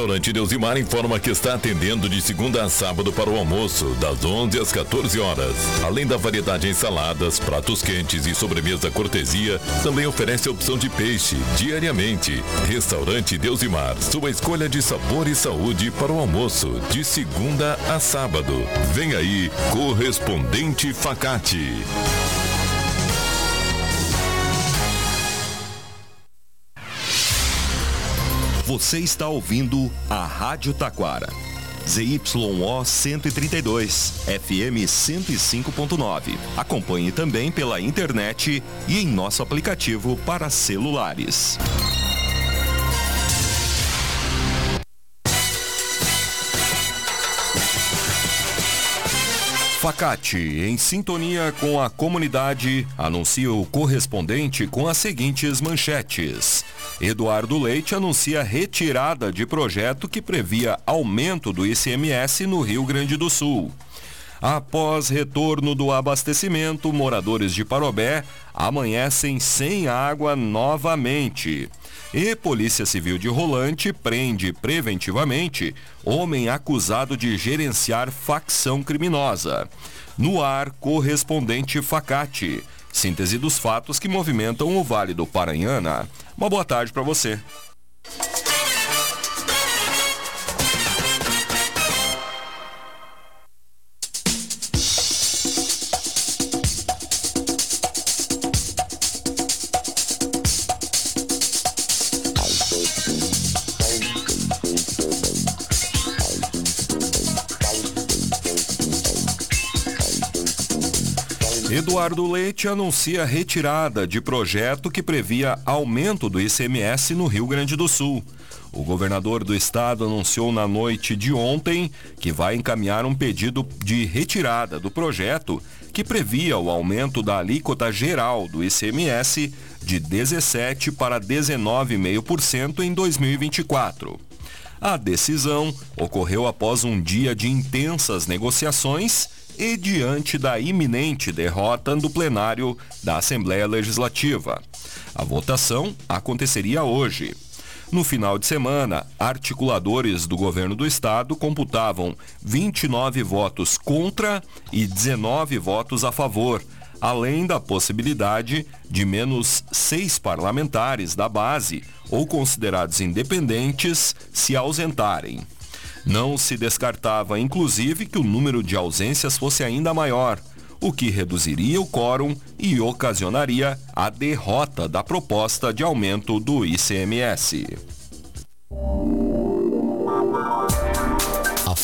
restaurante Deusimar informa que está atendendo de segunda a sábado para o almoço, das 11 às 14 horas. Além da variedade em saladas, pratos quentes e sobremesa cortesia, também oferece a opção de peixe diariamente. Restaurante Deusimar, sua escolha de sabor e saúde para o almoço, de segunda a sábado. Vem aí, correspondente Facate. Você está ouvindo a Rádio Taquara. ZYO 132, FM 105.9. Acompanhe também pela internet e em nosso aplicativo para celulares. Facate, em sintonia com a comunidade, anuncia o correspondente com as seguintes manchetes. Eduardo Leite anuncia retirada de projeto que previa aumento do ICMS no Rio Grande do Sul. Após retorno do abastecimento, moradores de Parobé amanhecem sem água novamente. E Polícia Civil de Rolante prende preventivamente homem acusado de gerenciar facção criminosa. No ar, correspondente Facate. Síntese dos fatos que movimentam o Vale do Paranhana. Uma boa tarde para você. Eduardo Leite anuncia retirada de projeto que previa aumento do ICMS no Rio Grande do Sul. O governador do estado anunciou na noite de ontem que vai encaminhar um pedido de retirada do projeto que previa o aumento da alíquota geral do ICMS de 17 para 19,5% em 2024. A decisão ocorreu após um dia de intensas negociações e diante da iminente derrota do plenário da Assembleia Legislativa. A votação aconteceria hoje. No final de semana, articuladores do governo do estado computavam 29 votos contra e 19 votos a favor, além da possibilidade de menos seis parlamentares da base ou considerados independentes se ausentarem. Não se descartava, inclusive, que o número de ausências fosse ainda maior, o que reduziria o quórum e ocasionaria a derrota da proposta de aumento do ICMS.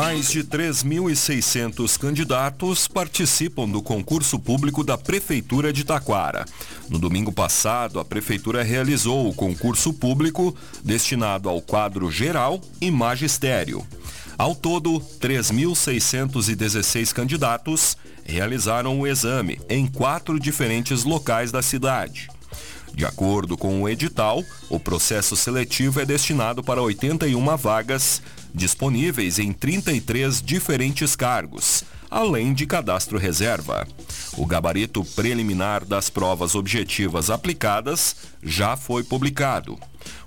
Mais de 3.600 candidatos participam do concurso público da Prefeitura de Taquara. No domingo passado, a Prefeitura realizou o concurso público destinado ao quadro geral e magistério. Ao todo, 3.616 candidatos realizaram o exame em quatro diferentes locais da cidade. De acordo com o edital, o processo seletivo é destinado para 81 vagas disponíveis em 33 diferentes cargos, além de cadastro reserva. O gabarito preliminar das provas objetivas aplicadas já foi publicado.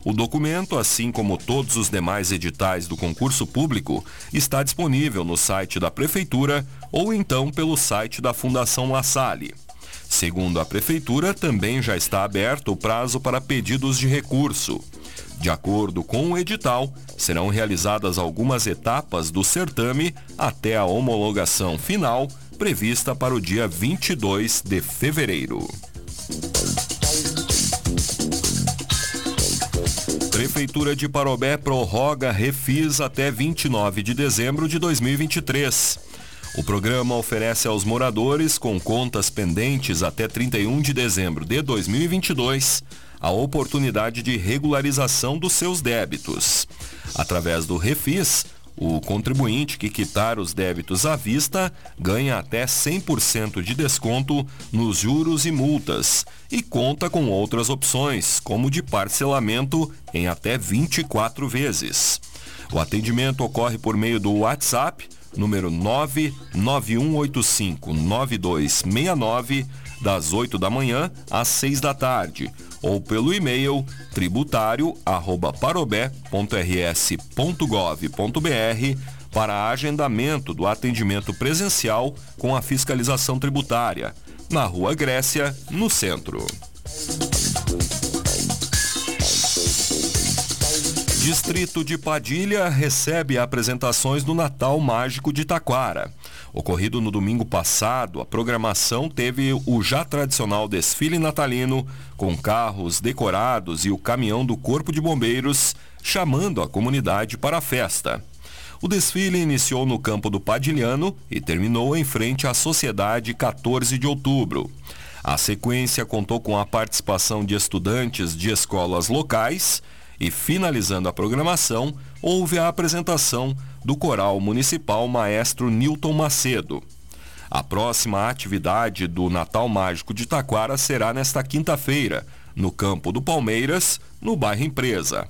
O documento, assim como todos os demais editais do concurso público, está disponível no site da Prefeitura ou então pelo site da Fundação La Salle. Segundo a Prefeitura, também já está aberto o prazo para pedidos de recurso. De acordo com o edital, serão realizadas algumas etapas do certame até a homologação final, prevista para o dia 22 de fevereiro. Prefeitura de Parobé prorroga refis até 29 de dezembro de 2023. O programa oferece aos moradores com contas pendentes até 31 de dezembro de 2022 a oportunidade de regularização dos seus débitos. Através do refis, o contribuinte que quitar os débitos à vista ganha até 100% de desconto nos juros e multas e conta com outras opções, como de parcelamento em até 24 vezes. O atendimento ocorre por meio do WhatsApp, número 991859269, das 8 da manhã às 6 da tarde, ou pelo e-mail tributário@parobé.rs.gov.br para agendamento do atendimento presencial com a fiscalização tributária, na Rua Grécia, no centro. Distrito de Padilha recebe apresentações do Natal Mágico de Taquara. Ocorrido no domingo passado, a programação teve o já tradicional desfile natalino, com carros decorados e o caminhão do Corpo de Bombeiros, chamando a comunidade para a festa. O desfile iniciou no campo do Padilhano e terminou em frente à Sociedade 14 de Outubro. A sequência contou com a participação de estudantes de escolas locais e, finalizando a programação, houve a apresentação do Coral Municipal Maestro Newton Macedo. A próxima atividade do Natal Mágico de Taquara será nesta quinta-feira, no campo do Palmeiras, no bairro Empresa.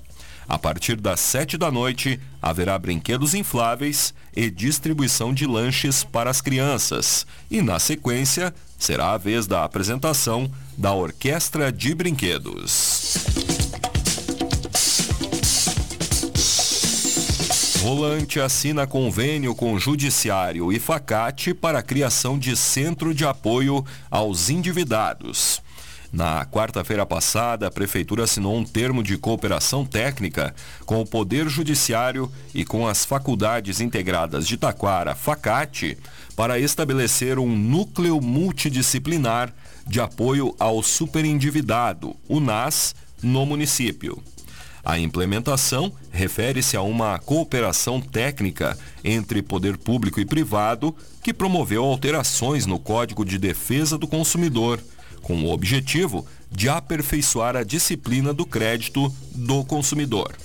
A partir das sete da noite, haverá brinquedos infláveis e distribuição de lanches para as crianças. E, na sequência, será a vez da apresentação da Orquestra de Brinquedos. Rolante assina convênio com Judiciário e Facate para a criação de centro de apoio aos endividados. Na quarta-feira passada, a Prefeitura assinou um termo de cooperação técnica com o Poder Judiciário e com as faculdades integradas de Taquara, Facate, para estabelecer um núcleo multidisciplinar de apoio ao superendividado, o NAS, no município. A implementação refere-se a uma cooperação técnica entre poder público e privado que promoveu alterações no Código de Defesa do Consumidor, com o objetivo de aperfeiçoar a disciplina do crédito do consumidor.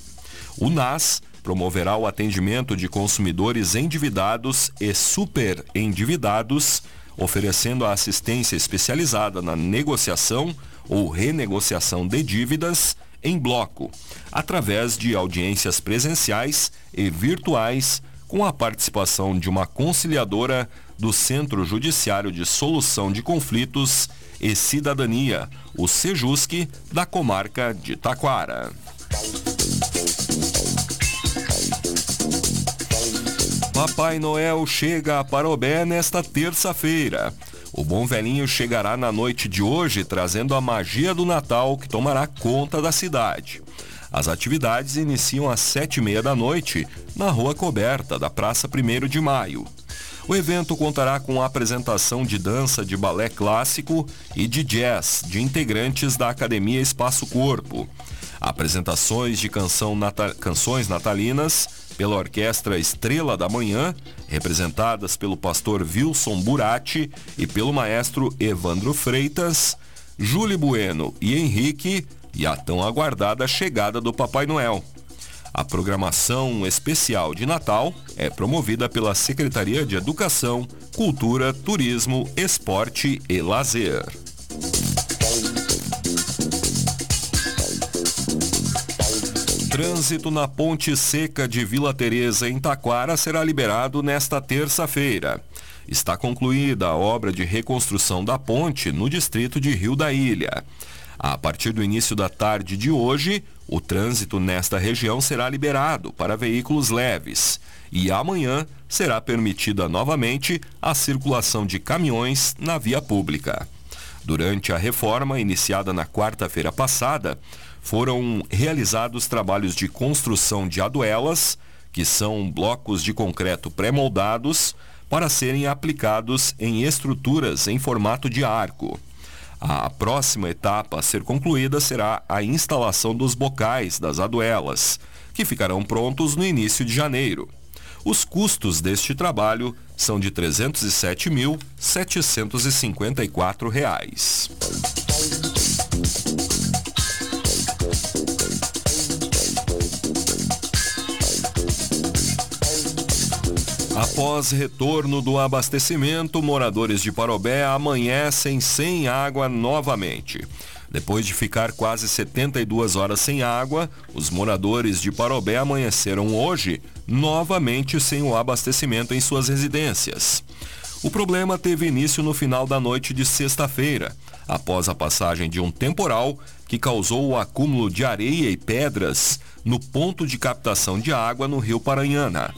O NAS promoverá o atendimento de consumidores endividados e superendividados, oferecendo a assistência especializada na negociação ou renegociação de dívidas em bloco, através de audiências presenciais e virtuais, com a participação de uma conciliadora do Centro Judiciário de Solução de Conflitos e Cidadania, o SEJUSC, da comarca de Taquara. Papai Noel chega a Parobé nesta terça-feira. O Bom Velhinho chegará na noite de hoje trazendo a magia do Natal que tomará conta da cidade. As atividades iniciam às sete e meia da noite na Rua Coberta da Praça 1 de Maio. O evento contará com a apresentação de dança de balé clássico e de jazz de integrantes da Academia Espaço Corpo. Apresentações de canção canções natalinas pela Orquestra Estrela da Manhã, representadas pelo pastor Wilson Burati e pelo maestro Evandro Freitas, Júlio Bueno e Henrique, e a tão aguardada chegada do Papai Noel. A programação especial de Natal é promovida pela Secretaria de Educação, Cultura, Turismo, Esporte e Lazer. Trânsito na Ponte Seca de Vila Teresa em Taquara será liberado nesta terça-feira. Está concluída a obra de reconstrução da ponte no distrito de Rio da Ilha. A partir do início da tarde de hoje, o trânsito nesta região será liberado para veículos leves e amanhã será permitida novamente a circulação de caminhões na via pública. Durante a reforma iniciada na quarta-feira passada, foram realizados trabalhos de construção de aduelas, que são blocos de concreto pré-moldados, para serem aplicados em estruturas em formato de arco. A próxima etapa a ser concluída será a instalação dos bocais das aduelas, que ficarão prontos no início de janeiro. Os custos deste trabalho são de R$ 307.754. Após retorno do abastecimento, moradores de Parobé amanhecem sem água novamente. Depois de ficar quase 72 horas sem água, os moradores de Parobé amanheceram hoje novamente sem o abastecimento em suas residências. O problema teve início no final da noite de sexta-feira, após a passagem de um temporal que causou o acúmulo de areia e pedras no ponto de captação de água no rio Paranhana.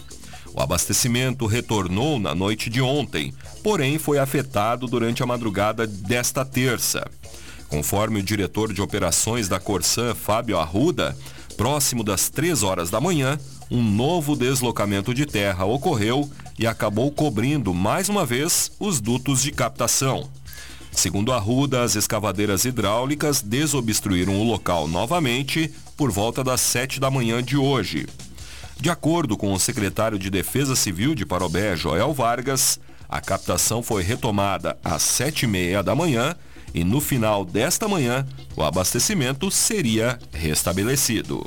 O abastecimento retornou na noite de ontem, porém foi afetado durante a madrugada desta terça. Conforme o diretor de operações da Corsan, Fábio Arruda, próximo das 3 horas da manhã, um novo deslocamento de terra ocorreu e acabou cobrindo mais uma vez os dutos de captação. Segundo Arruda, as escavadeiras hidráulicas desobstruíram o local novamente por volta das 7 da manhã de hoje. De acordo com o secretário de Defesa Civil de Parobé, Joel Vargas, a captação foi retomada às sete e meia da manhã e no final desta manhã o abastecimento seria restabelecido.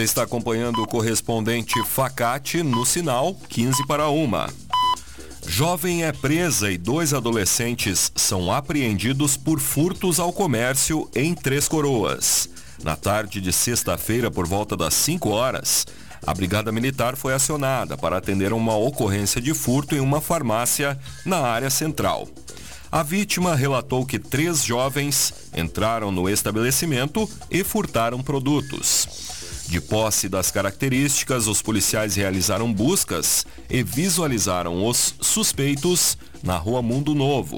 Você está acompanhando o correspondente Facate no sinal 15 para uma. Jovem é presa e dois adolescentes são apreendidos por furtos ao comércio em Três Coroas. Na tarde de sexta-feira, por volta das 5 horas, a Brigada Militar foi acionada para atender uma ocorrência de furto em uma farmácia na área central. A vítima relatou que três jovens entraram no estabelecimento e furtaram produtos. De posse das características, os policiais realizaram buscas e visualizaram os suspeitos na rua Mundo Novo.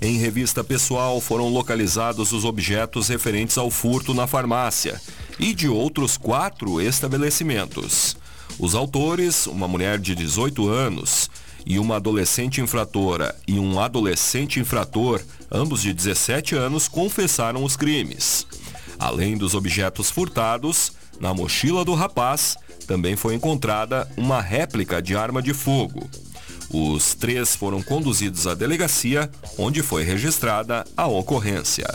Em revista pessoal foram localizados os objetos referentes ao furto na farmácia e de outros quatro estabelecimentos. Os autores, uma mulher de 18 anos e uma adolescente infratora e um adolescente infrator, ambos de 17 anos, confessaram os crimes. Além dos objetos furtados, na mochila do rapaz também foi encontrada uma réplica de arma de fogo. Os três foram conduzidos à delegacia, onde foi registrada a ocorrência.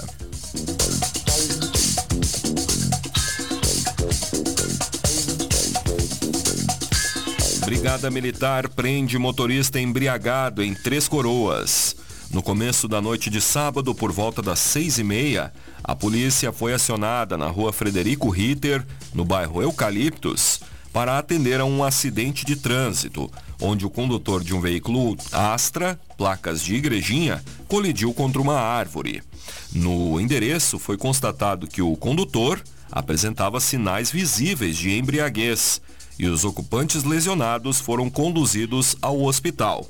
Brigada Militar prende motorista embriagado em Três Coroas. No começo da noite de sábado, por volta das seis e meia, a polícia foi acionada na rua Frederico Ritter, no bairro Eucaliptos, para atender a um acidente de trânsito, onde o condutor de um veículo Astra, placas de Igrejinha, colidiu contra uma árvore. No endereço foi constatado que o condutor apresentava sinais visíveis de embriaguez e os ocupantes lesionados foram conduzidos ao hospital.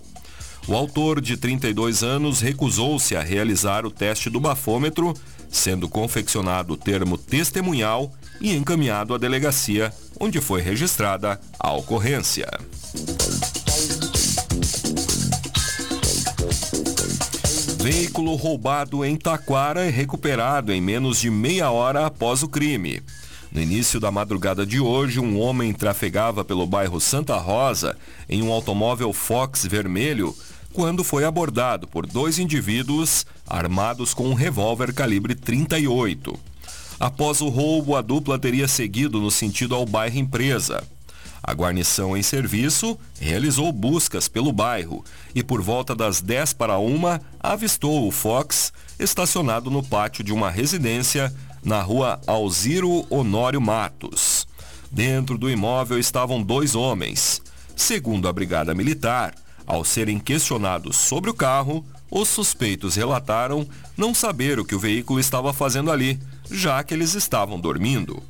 O autor, de 32 anos, recusou-se a realizar o teste do bafômetro, sendo confeccionado o termo testemunhal e encaminhado à delegacia, onde foi registrada a ocorrência. Veículo roubado em Taquara é recuperado em menos de meia hora após o crime. No início da madrugada de hoje, um homem trafegava pelo bairro Santa Rosa em um automóvel Fox vermelho quando foi abordado por dois indivíduos armados com um revólver calibre 38. Após o roubo, a dupla teria seguido no sentido ao bairro Empresa. A guarnição em serviço realizou buscas pelo bairro e por volta das 10 para uma avistou o Fox estacionado no pátio de uma residência na rua Alziro Honório Matos. Dentro do imóvel estavam dois homens. Segundo a Brigada Militar, ao serem questionados sobre o carro, os suspeitos relataram não saber o que o veículo estava fazendo ali, já que eles estavam dormindo.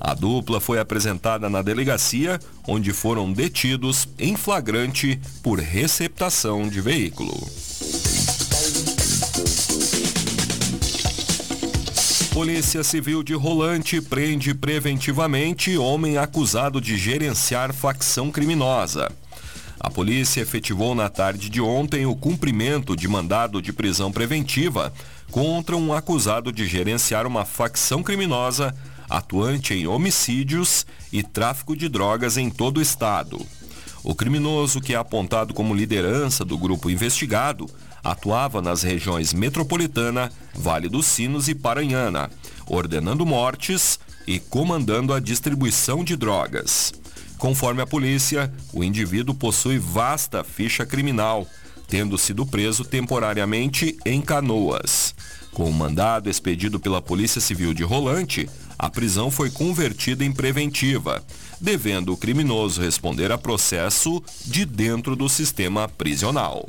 A dupla foi apresentada na delegacia, onde foram detidos em flagrante por receptação de veículo. Polícia Civil de Rolante prende preventivamente homem acusado de gerenciar facção criminosa. A polícia efetivou na tarde de ontem o cumprimento de mandado de prisão preventiva contra um acusado de gerenciar uma facção criminosa atuante em homicídios e tráfico de drogas em todo o estado. O criminoso, que é apontado como liderança do grupo investigado, atuava nas regiões metropolitana, Vale dos Sinos e Paranhana, ordenando mortes e comandando a distribuição de drogas. Conforme a polícia, o indivíduo possui vasta ficha criminal, tendo sido preso temporariamente em Canoas. Com o mandado expedido pela Polícia Civil de Rolante, a prisão foi convertida em preventiva, devendo o criminoso responder a processo de dentro do sistema prisional.